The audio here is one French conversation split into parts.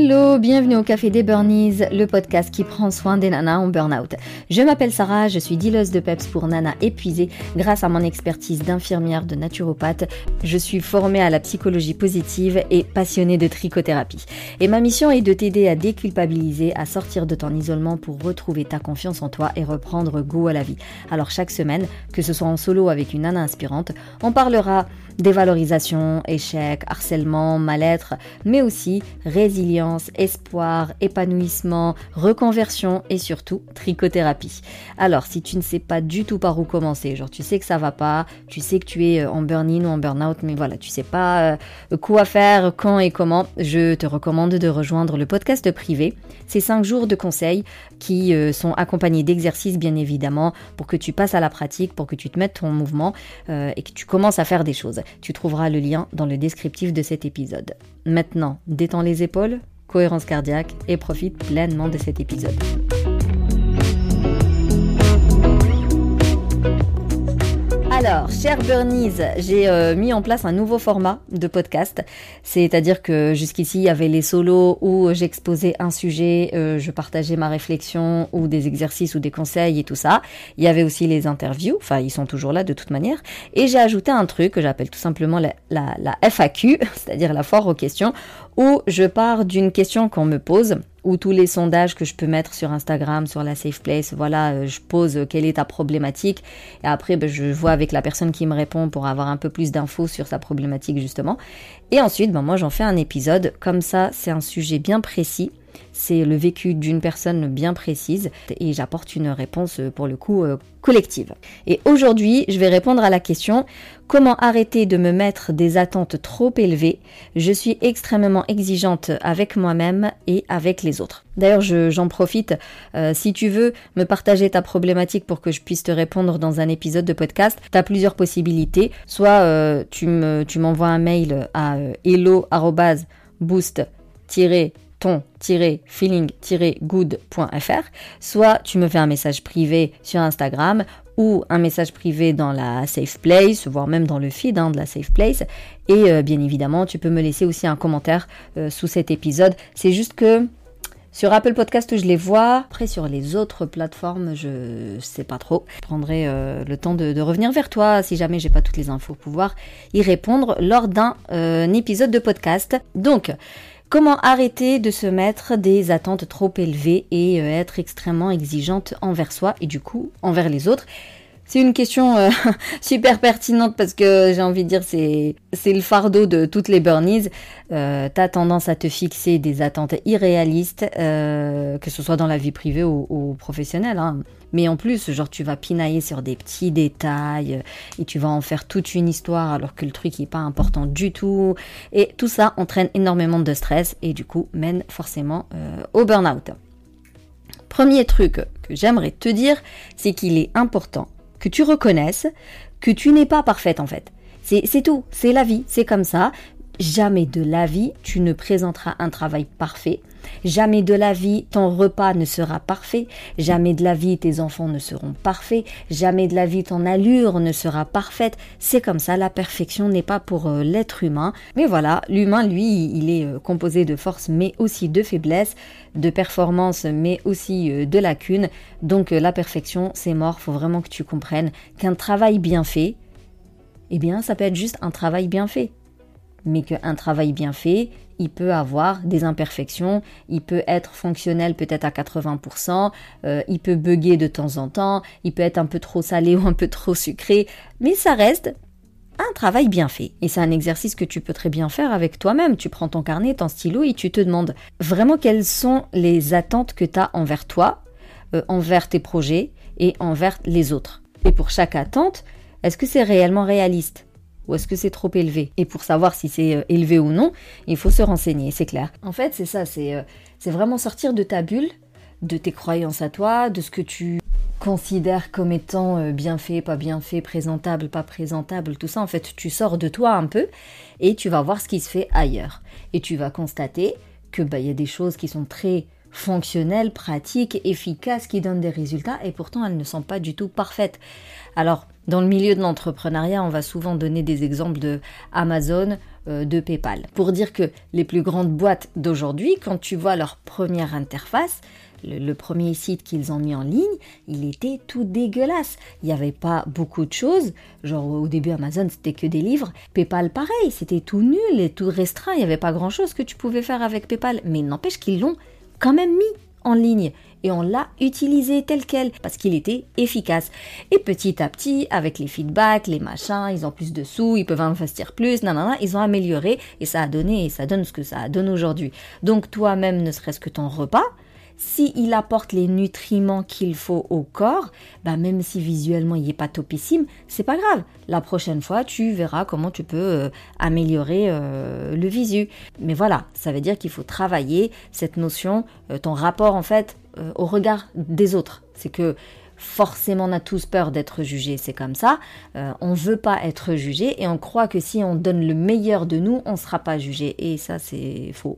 Hello, bienvenue au Café des Burnies, le podcast qui prend soin des nanas en burn-out. Je m'appelle Sarah, je suis dealeuse de PEPS pour nanas épuisées grâce à mon expertise d'infirmière de naturopathe. Je suis formée à la psychologie positive et passionnée de trichothérapie. Et ma mission est de t'aider à déculpabiliser, à sortir de ton isolement pour retrouver ta confiance en toi et reprendre goût à la vie. Alors chaque semaine, que ce soit en solo avec une nana inspirante, on parlera dévalorisation, échec, harcèlement, mal-être, mais aussi résilience, espoir, épanouissement, reconversion et surtout trichothérapie. Alors, si tu ne sais pas du tout par où commencer, genre tu sais que ça va pas, tu sais que tu es euh, en burn-in ou en burn-out, mais voilà, tu sais pas euh, quoi faire, quand et comment, je te recommande de rejoindre le podcast privé. C'est 5 jours de conseils qui euh, sont accompagnés d'exercices bien évidemment pour que tu passes à la pratique, pour que tu te mettes en mouvement et que tu commences à faire des choses. Tu trouveras le lien dans le descriptif de cet épisode. Maintenant, détends les épaules, cohérence cardiaque et profite pleinement de cet épisode. Alors, chers Burnies, j'ai euh, mis en place un nouveau format de podcast. C'est-à-dire que jusqu'ici, il y avait les solos où j'exposais un sujet, euh, je partageais ma réflexion ou des exercices ou des conseils et tout ça. Il y avait aussi les interviews, enfin, ils sont toujours là de toute manière. Et j'ai ajouté un truc que j'appelle tout simplement la, FAQ, c'est-à-dire la foire aux questions, où je pars d'une question qu'on me pose ou tous les sondages que je peux mettre sur Instagram, sur la Safe Place, voilà, euh, je pose euh, quelle est ta problématique. Et après ben, je vois avec la personne qui me répond pour avoir un peu plus d'infos sur sa problématique justement. Et ensuite, ben, moi j'en fais un épisode, comme ça c'est un sujet bien précis c'est le vécu d'une personne bien précise et j'apporte une réponse euh, pour le coup euh, collective. Et aujourd'hui, je vais répondre à la question comment arrêter de me mettre des attentes trop élevées? Je suis extrêmement exigeante avec moi-même et avec les autres. D'ailleurs, j'en profite. Euh, si tu veux me partager ta problématique pour que je puisse te répondre dans un épisode de podcast, tu as plusieurs possibilités. Soit tu m'envoies un mail à hello@boost- ton-feeling-good.fr, soit tu me fais un message privé sur Instagram ou un message privé dans la Safe Place, voire même dans le feed hein, de la Safe Place. Et euh, bien évidemment, tu peux me laisser aussi un commentaire euh, sous cet épisode. C'est juste que sur Apple Podcast, je les vois. Après, sur les autres plateformes, je sais pas trop. Je prendrai euh, le temps de, revenir vers toi si jamais j'ai pas toutes les infos pour pouvoir y répondre lors d'un épisode de podcast. Donc, Comment arrêter de se mettre des attentes trop élevées et euh, être extrêmement exigeante envers soi et du coup envers les autres? C'est une question euh, super pertinente parce que j'ai envie de dire c'est c'est le fardeau de toutes les burnies. Euh, T'as tendance à te fixer des attentes irréalistes, que ce soit dans la vie privée ou, ou professionnelle. Hein. Mais en plus, genre tu vas pinailler sur des petits détails et tu vas en faire toute une histoire alors que le truc n'est pas important du tout. Et tout ça entraîne énormément de stress et du coup mène forcément euh, au burn-out. Premier truc que j'aimerais te dire, c'est qu'il est important que tu reconnaisses que tu n'es pas parfaite en fait. C'est tout, c'est la vie, c'est comme ça. Jamais de la vie tu ne présenteras un travail parfait. Jamais de la vie ton repas ne sera parfait. Jamais de la vie tes enfants ne seront parfaits. Jamais de la vie ton allure ne sera parfaite. C'est comme ça, la perfection n'est pas pour euh, l'être humain. Mais voilà, l'humain, lui, il est euh, composé de force mais aussi de faiblesse, de performance mais aussi euh, de lacunes. Donc la perfection, c'est mort. Faut vraiment que tu comprennes qu'un travail bien fait, eh bien, ça peut être juste un travail bien fait mais qu'un travail bien fait, il peut avoir des imperfections, il peut être fonctionnel peut-être à 80%, euh, il peut bugger de temps en temps, il peut être un peu trop salé ou un peu trop sucré, mais ça reste un travail bien fait. Et c'est un exercice que tu peux très bien faire avec toi-même. Tu prends ton carnet, ton stylo et tu te demandes vraiment quelles sont les attentes que tu as envers toi, euh, envers tes projets et envers les autres. Et pour chaque attente, est-ce que c'est réellement réaliste? Ou est-ce que c'est trop élevé? Et pour savoir si c'est euh, élevé ou non, il faut se renseigner, c'est clair. En fait, c'est ça, euh, c'est vraiment sortir de ta bulle, de tes croyances à toi, de ce que tu considères comme étant euh, bien fait, pas bien fait, présentable, pas présentable, tout ça. En fait, tu sors de toi un peu et tu vas voir ce qui se fait ailleurs. Et tu vas constater que bah, y a des choses qui sont très fonctionnelles, pratiques, efficaces, qui donnent des résultats, et pourtant elles ne sont pas du tout parfaites. Alors, dans le milieu de l'entrepreneuriat, on va souvent donner des exemples de Amazon, euh, de PayPal, pour dire que les plus grandes boîtes d'aujourd'hui, quand tu vois leur première interface, le, premier site qu'ils ont mis en ligne, il était tout dégueulasse. Il n'y avait pas beaucoup de choses. Genre au début Amazon c'était que des livres. PayPal pareil, c'était tout nul et tout restreint. Il n'y avait pas grand chose que tu pouvais faire avec PayPal. Mais il n'empêche qu'ils l'ont quand même mis en ligne et on l'a utilisé tel quel parce qu'il était efficace. Et petit à petit, avec les feedbacks, les machins, ils ont plus de sous, ils peuvent investir plus, nanana, ils ont amélioré et ça a donné et ça donne ce que ça donne aujourd'hui. Donc toi-même, ne serait-ce que ton repas, s'il apporte les nutriments qu'il faut au corps, bah même si visuellement il n'est pas topissime, c'est pas grave. La prochaine fois, tu verras comment tu peux euh, améliorer euh, le visu. Mais voilà, ça veut dire qu'il faut travailler cette notion, euh, ton rapport en fait au regard des autres. C'est que forcément on a tous peur d'être jugé, c'est comme ça. Euh, on veut pas être jugé et on croit que si on donne le meilleur de nous, on sera pas jugé. Et ça c'est faux.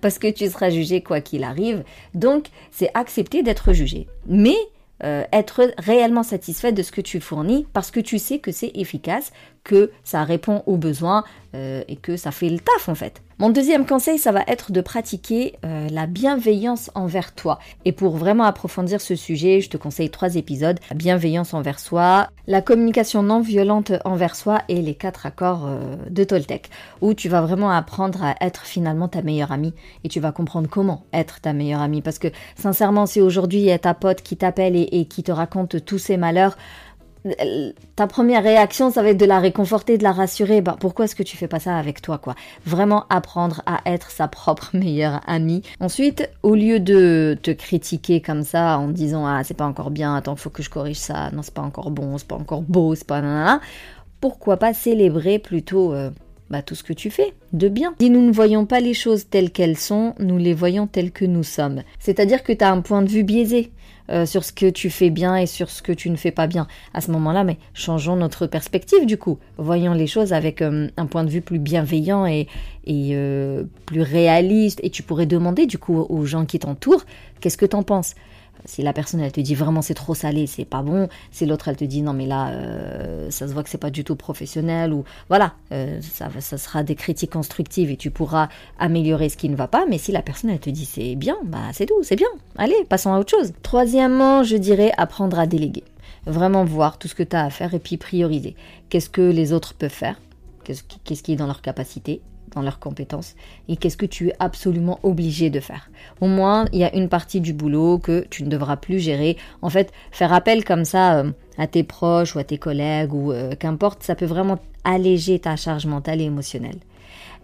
Parce que tu seras jugé quoi qu'il arrive. Donc c'est accepter d'être jugé. Mais euh, être réellement satisfait de ce que tu fournis parce que tu sais que c'est efficace, que ça répond aux besoins euh, et que ça fait le taf en fait. Mon deuxième conseil, ça va être de pratiquer euh, la bienveillance envers toi. Et pour vraiment approfondir ce sujet, je te conseille trois épisodes. La bienveillance envers soi, la communication non violente envers soi et les quatre accords euh, de Toltec, où tu vas vraiment apprendre à être finalement ta meilleure amie et tu vas comprendre comment être ta meilleure amie. Parce que sincèrement, si aujourd'hui il y a ta pote qui t'appelle et qui te raconte tous ses malheurs, ta première réaction, ça va être de la réconforter, de la rassurer. Bah, pourquoi est-ce que tu fais pas ça avec toi, quoi? Vraiment apprendre à être sa propre meilleure amie. Ensuite, au lieu de te critiquer comme ça en disant ah c'est pas encore bien, attends faut que je corrige ça, non c'est pas encore bon, c'est pas encore beau, c'est pas nanana, pourquoi pas célébrer plutôt euh, bah, tout ce que tu fais de bien. Si nous ne voyons pas les choses telles qu'elles sont, nous les voyons telles que nous sommes. C'est-à-dire que tu as un point de vue biaisé. Euh, sur ce que tu fais bien et sur ce que tu ne fais pas bien. À ce moment-là, mais changeons notre perspective du coup. Voyons les choses avec euh, un point de vue plus bienveillant et, euh, plus réaliste. Et tu pourrais demander du coup aux gens qui t'entourent, qu'est-ce que t'en penses? Si la personne elle te dit vraiment c'est trop salé, c'est pas bon, si l'autre elle te dit non mais là euh, ça se voit que c'est pas du tout professionnel ou voilà, euh, ça, ça sera des critiques constructives et tu pourras améliorer ce qui ne va pas. Mais si la personne elle te dit c'est bien, bah c'est tout, c'est bien. Allez, passons à autre chose. Troisièmement, je dirais apprendre à déléguer. Vraiment voir tout ce que tu as à faire et puis prioriser. Qu'est-ce que les autres peuvent faire? Qu'est-ce qui est dans leur capacité? Dans leurs compétences et qu'est-ce que tu es absolument obligé de faire. Au moins, il y a une partie du boulot que tu ne devras plus gérer. En fait, faire appel comme ça euh, à tes proches ou à tes collègues ou euh, qu'importe, ça peut vraiment alléger ta charge mentale et émotionnelle.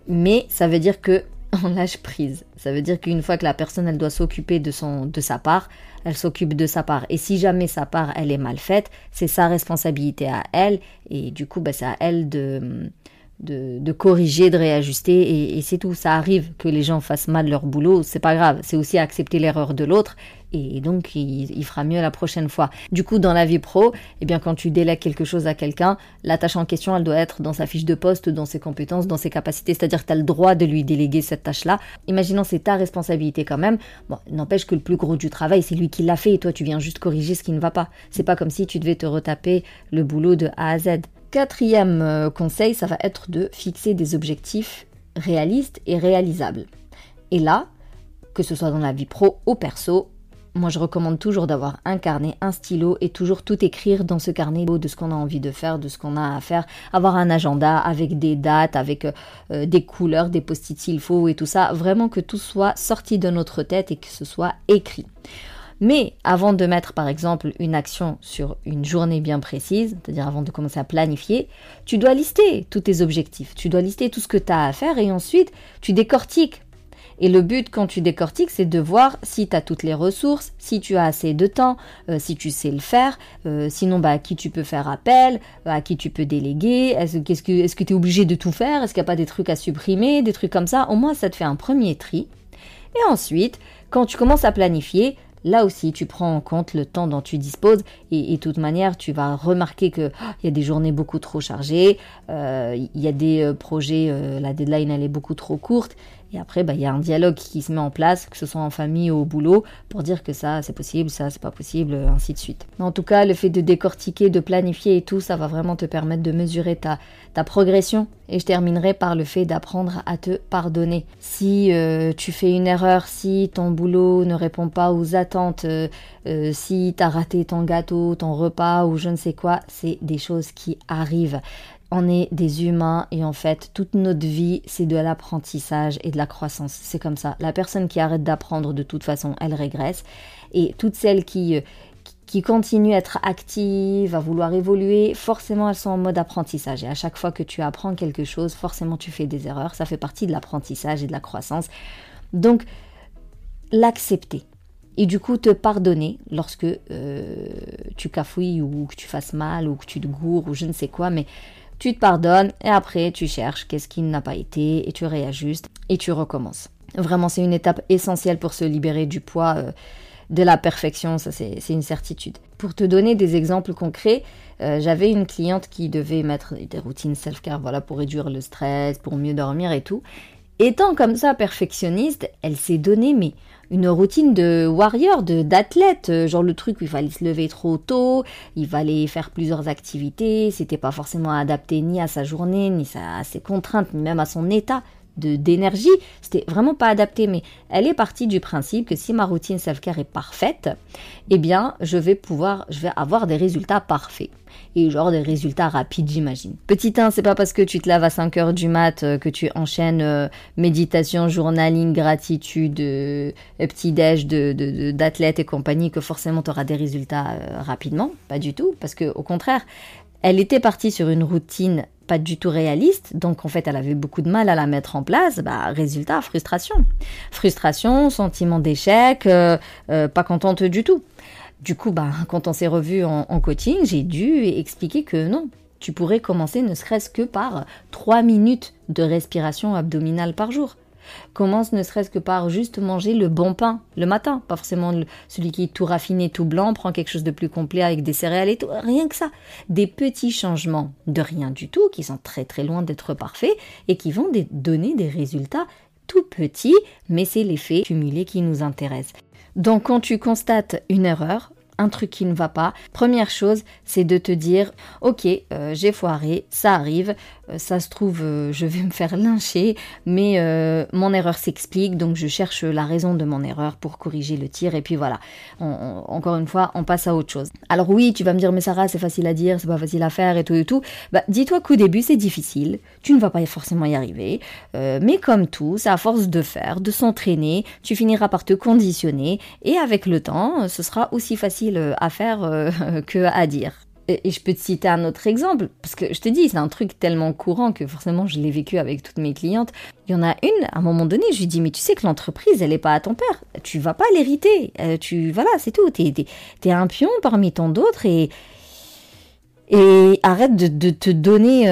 Mais ça veut dire que on lâche prise. Ça veut dire qu'une fois que la personne elle doit s'occuper de son de sa part, elle s'occupe de sa part. Et si jamais sa part elle est mal faite, c'est sa responsabilité à elle et du coup bah, c'est à elle de de, corriger, de réajuster, et, c'est tout. Ça arrive que les gens fassent mal leur boulot, c'est pas grave. C'est aussi accepter l'erreur de l'autre, et donc il, fera mieux la prochaine fois. Du coup, dans la vie pro, eh bien, quand tu délègues quelque chose à quelqu'un, la tâche en question, elle doit être dans sa fiche de poste, dans ses compétences, dans ses capacités, c'est-à-dire que tu as le droit de lui déléguer cette tâche-là. Imaginons c'est ta responsabilité quand même. Bon, n'empêche que le plus gros du travail, c'est lui qui l'a fait, et toi, tu viens juste corriger ce qui ne va pas. C'est pas comme si tu devais te retaper le boulot de A à Z. Quatrième euh, conseil, ça va être de fixer des objectifs réalistes et réalisables. Et là, que ce soit dans la vie pro ou perso, moi je recommande toujours d'avoir un carnet, un stylo et toujours tout écrire dans ce carnet de ce qu'on a envie de faire, de ce qu'on a à faire, avoir un agenda avec des dates, avec euh, des couleurs, des post-it s'il faut et tout ça, vraiment que tout soit sorti de notre tête et que ce soit écrit. Mais avant de mettre par exemple une action sur une journée bien précise, c'est-à-dire avant de commencer à planifier, tu dois lister tous tes objectifs, tu dois lister tout ce que tu as à faire et ensuite tu décortiques. Et le but quand tu décortiques, c'est de voir si tu as toutes les ressources, si tu as assez de temps, euh, si tu sais le faire, euh, sinon bah, à qui tu peux faire appel, à qui tu peux déléguer, est-ce que est-ce que tu es obligé de tout faire, est-ce qu'il n'y a pas des trucs à supprimer, des trucs comme ça, au moins ça te fait un premier tri. Et ensuite, quand tu commences à planifier, Là aussi, tu prends en compte le temps dont tu disposes et, de toute manière, tu vas remarquer qu'il oh, y a des journées beaucoup trop chargées, euh, il y a des euh, projets, euh, la deadline elle est beaucoup trop courte Et après, bah, il y a un dialogue qui se met en place, que ce soit en famille ou au boulot, pour dire que ça, c'est possible, ça, c'est pas possible, ainsi de suite. En tout cas, le fait de décortiquer, de planifier et tout, ça va vraiment te permettre de mesurer ta, progression. Et je terminerai par le fait d'apprendre à te pardonner. Si euh, tu fais une erreur, si ton boulot ne répond pas aux attentes, euh, euh, si tu as raté ton gâteau, ton repas ou je ne sais quoi, c'est des choses qui arrivent on est des humains et en fait toute notre vie c'est de l'apprentissage et de la croissance. C'est comme ça. La personne qui arrête d'apprendre de toute façon elle régresse et toutes celles qui, euh, qui continuent à être actives, à vouloir évoluer, forcément elles sont en mode apprentissage. Et à chaque fois que tu apprends quelque chose, forcément tu fais des erreurs. Ça fait partie de l'apprentissage et de la croissance. Donc l'accepter. Et du coup te pardonner lorsque euh, tu cafouilles ou que tu fasses mal ou que tu te gourres ou je ne sais quoi, mais tu te pardonnes et après tu cherches qu'est-ce qui n'a pas été et tu réajustes et tu recommences. Vraiment, c'est une étape essentielle pour se libérer du poids euh, de la perfection, ça c'est une certitude. Pour te donner des exemples concrets, euh, j'avais une cliente qui devait mettre des routines self-care voilà, pour réduire le stress, pour mieux dormir et tout. Étant comme ça perfectionniste, elle s'est donnée mais une routine de warrior, de d'athlète, euh, genre le truc où il fallait se lever trop tôt, il fallait faire plusieurs activités, c'était pas forcément adapté ni à sa journée, ni à ses contraintes, ni même à son état d'énergie, c'était vraiment pas adapté, mais elle est partie du principe que si ma routine self-care est parfaite, eh bien, je vais pouvoir, je vais avoir des résultats parfaits. Et genre des résultats rapides, j'imagine. Petit 1, c'est pas parce que tu te laves à 5 heures du mat euh, que tu enchaînes euh, méditation, journaling, gratitude, euh, petit-déj d'athlètes de, et compagnie que forcément tu auras des résultats rapidement. Pas du tout, parce que au contraire, elle était partie sur une routine pas du tout réaliste, donc en fait elle avait beaucoup de mal à la mettre en place, bah résultat, frustration. Frustration, sentiment d'échec, euh, euh, pas contente du tout. Du coup, bah, quand on s'est revu en, en coaching, j'ai dû expliquer que non, tu pourrais commencer ne serait-ce que par 3 minutes de respiration abdominale par jour. Commence ne serait-ce que par juste manger le bon pain le matin, pas forcément celui qui est tout raffiné, tout blanc, prends quelque chose de plus complet avec des céréales et tout, rien que ça. Des petits changements de rien du tout qui sont très très loin d'être parfaits et qui vont donner des résultats tout petits, mais c'est l'effet cumulé qui nous intéresse. Donc quand tu constates une erreur, un truc qui ne va pas, première chose, c'est de te dire, ok, euh, j'ai foiré, ça arrive, ça se trouve, euh, je vais me faire lyncher, mais mon erreur s'explique, donc je cherche la raison de mon erreur pour corriger le tir, et puis voilà. encore une fois, on passe à autre chose. Alors oui, tu vas me dire, mais Sarah, c'est facile à dire, c'est pas facile à faire, et tout et tout. Bah, dis-toi qu'au début, c'est difficile, tu ne vas pas forcément y arriver, mais comme tout, c'est à force de faire, de s'entraîner, tu finiras par te conditionner, et avec le temps, ce sera aussi facile euh, à faire euh, que à dire. Et, je peux te citer un autre exemple, parce que je te dis, c'est un truc tellement courant que forcément je l'ai vécu avec toutes mes clientes. Il y en a une, à un moment donné, je lui dis, mais tu sais que l'entreprise, elle n'est pas à ton père. Tu vas pas l'hériter. Euh, tu, voilà, c'est tout. T'es, es, un pion parmi tant d'autres et, et arrête de, te donner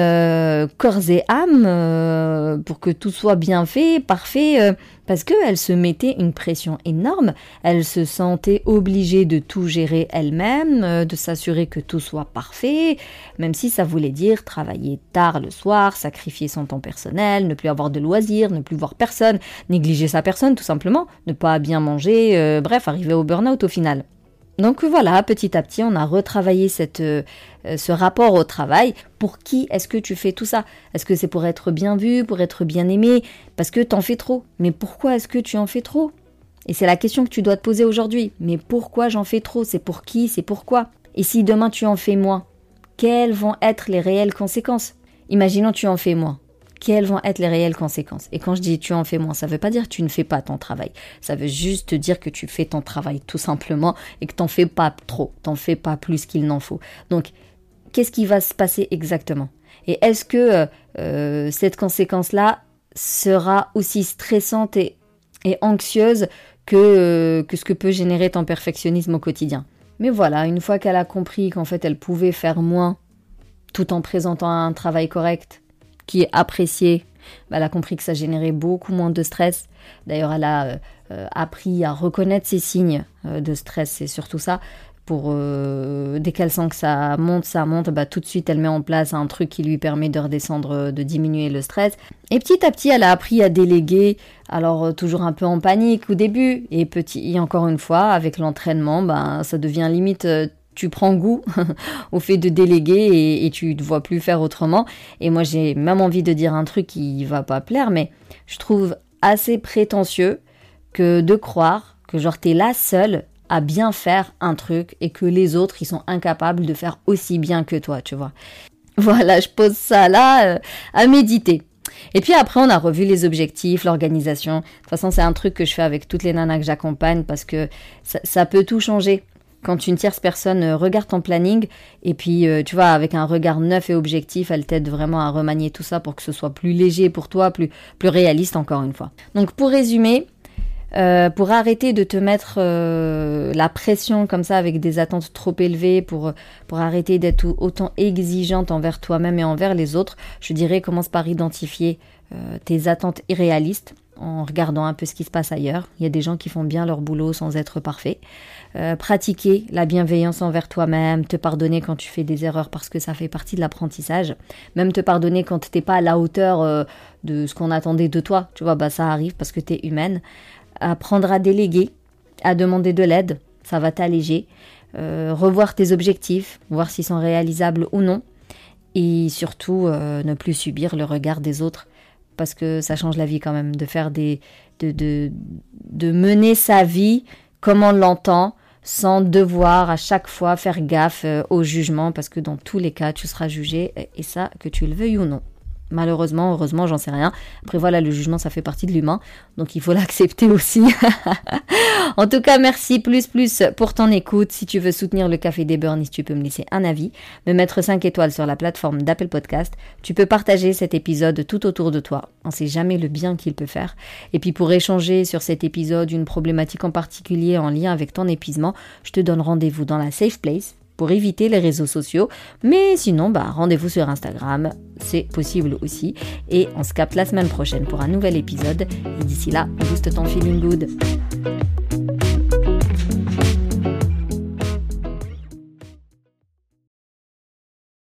corps et âme pour que tout soit bien fait, parfait parce qu'elle se mettait une pression énorme, elle se sentait obligée de tout gérer elle-même, euh, de s'assurer que tout soit parfait, même si ça voulait dire travailler tard le soir, sacrifier son temps personnel, ne plus avoir de loisirs, ne plus voir personne, négliger sa personne tout simplement, ne pas bien manger, euh, bref, arriver au burn-out au final. Donc voilà, petit à petit, on a retravaillé cette, euh, ce rapport au travail. Pour qui est-ce que tu fais tout ça? Est-ce que c'est pour être bien vu, pour être bien aimé? Parce que t'en fais trop. Mais pourquoi est-ce que tu en fais trop? Et c'est la question que tu dois te poser aujourd'hui. Mais pourquoi j'en fais trop? C'est pour qui? C'est pourquoi Et si demain tu en fais moins Quelles vont être les réelles conséquences? Imaginons tu en fais moins quelles vont être les réelles conséquences. Et quand je dis tu en fais moins, ça ne veut pas dire que tu ne fais pas ton travail. Ça veut juste dire que tu fais ton travail tout simplement et que tu n'en fais pas trop, t'en fais pas plus qu'il n'en faut. Donc, qu'est-ce qui va se passer exactement? Et est-ce que euh, euh, cette conséquence-là sera aussi stressante et, anxieuse que, euh, que ce que peut générer ton perfectionnisme au quotidien? Mais voilà, une fois qu'elle a compris qu'en fait elle pouvait faire moins tout en présentant un travail correct, qui est appréciée. Elle a compris que ça générait beaucoup moins de stress. D'ailleurs, elle a euh, appris à reconnaître ces signes euh, de stress, c'est surtout ça, pour euh, dès qu'elle sent que ça monte, ça monte, bah tout de suite elle met en place un truc qui lui permet de redescendre, de diminuer le stress. Et petit à petit, elle a appris à déléguer. Alors euh, toujours un peu en panique au début, et petit, et encore une fois, avec l'entraînement, bah, ça devient limite euh, tu prends goût au fait de déléguer et, tu ne vois plus faire autrement. Et moi, j'ai même envie de dire un truc qui va pas plaire, mais je trouve assez prétentieux que de croire que genre t'es la seule à bien faire un truc et que les autres ils sont incapables de faire aussi bien que toi, tu vois. Voilà, je pose ça là euh, à méditer. Et puis après, on a revu les objectifs, l'organisation. De toute façon, c'est un truc que je fais avec toutes les nanas que j'accompagne parce que ça, peut tout changer. Quand une tierce personne euh, regarde ton planning et puis, euh, tu vois, avec un regard neuf et objectif, elle t'aide vraiment à remanier tout ça pour que ce soit plus léger pour toi, plus, plus réaliste encore une fois. Donc pour résumer, euh, pour arrêter de te mettre la pression comme ça avec des attentes trop élevées, pour, pour arrêter d'être autant exigeante envers toi-même et envers les autres, je dirais commence par identifier tes attentes irréalistes en regardant un peu ce qui se passe ailleurs. Il y a des gens qui font bien leur boulot sans être parfaits. Euh, pratiquer la bienveillance envers toi-même, te pardonner quand tu fais des erreurs parce que ça fait partie de l'apprentissage. Même te pardonner quand t'es pas à la hauteur euh, de ce qu'on attendait de toi. Tu vois, bah ça arrive parce que tu es humaine apprendre à déléguer, à demander de l'aide, ça va t'alléger, euh, revoir tes objectifs, voir s'ils sont réalisables ou non, et surtout ne plus subir le regard des autres, parce que ça change la vie quand même, de faire des, de, de, de mener sa vie comme on l'entend, sans devoir à chaque fois faire gaffe euh, au jugement, parce que dans tous les cas, tu seras jugé, et ça, que tu le veuilles ou non. Malheureusement, heureusement, j'en sais rien. Après voilà, le jugement, ça fait partie de l'humain, donc il faut l'accepter aussi. en tout cas, merci plus plus pour ton écoute. Si tu veux soutenir le Café des Burnies, tu peux me laisser un avis, me mettre 5 étoiles sur la plateforme d'Apple Podcast. Tu peux partager cet épisode tout autour de toi. On sait jamais le bien qu'il peut faire. Et puis pour échanger sur cet épisode, une problématique en particulier en lien avec ton épuisement, je te donne rendez-vous dans la Safe Place pour éviter les réseaux sociaux. Mais sinon, bah, rendez-vous sur Instagram, c'est possible aussi. Et on se capte la semaine prochaine pour un nouvel épisode. Et d'ici là, booste ton feeling good.